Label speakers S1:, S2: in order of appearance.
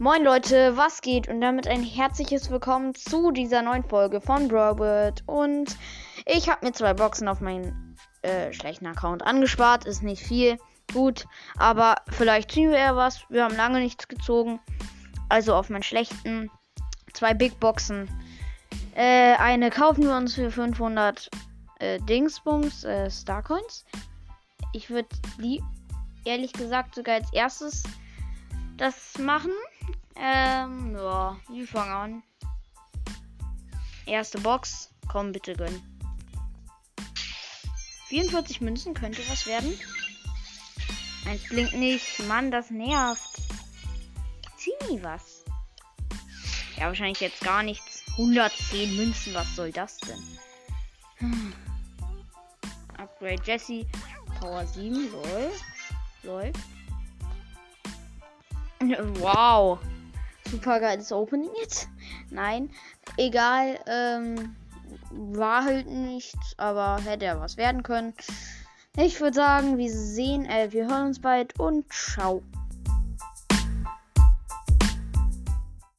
S1: Moin Leute, was geht? Und damit ein herzliches Willkommen zu dieser neuen Folge von Brobert. Und ich habe mir zwei Boxen auf meinen äh, schlechten Account angespart. Ist nicht viel, gut. Aber vielleicht ziehen wir ja was. Wir haben lange nichts gezogen. Also auf meinen schlechten. Zwei Big Boxen. Äh, eine kaufen wir uns für 500 äh, Dingsbums, äh, Starcoins. Ich würde die ehrlich gesagt sogar als erstes das machen. Ähm, ja, wir fangen an. Erste Box. Komm, bitte gönn. 44 Münzen könnte was werden. Eins blinkt nicht. Mann, das nervt. Zieh was. Ja, wahrscheinlich jetzt gar nichts. 110 Münzen, was soll das denn? Hm. Upgrade Jesse. Power 7, lol. Läuft. Wow. Super geiles Opening jetzt. Nein. Egal. Ähm, war halt nichts, aber hätte ja was werden können. Ich würde sagen, wir sehen, äh, wir hören uns bald und ciao.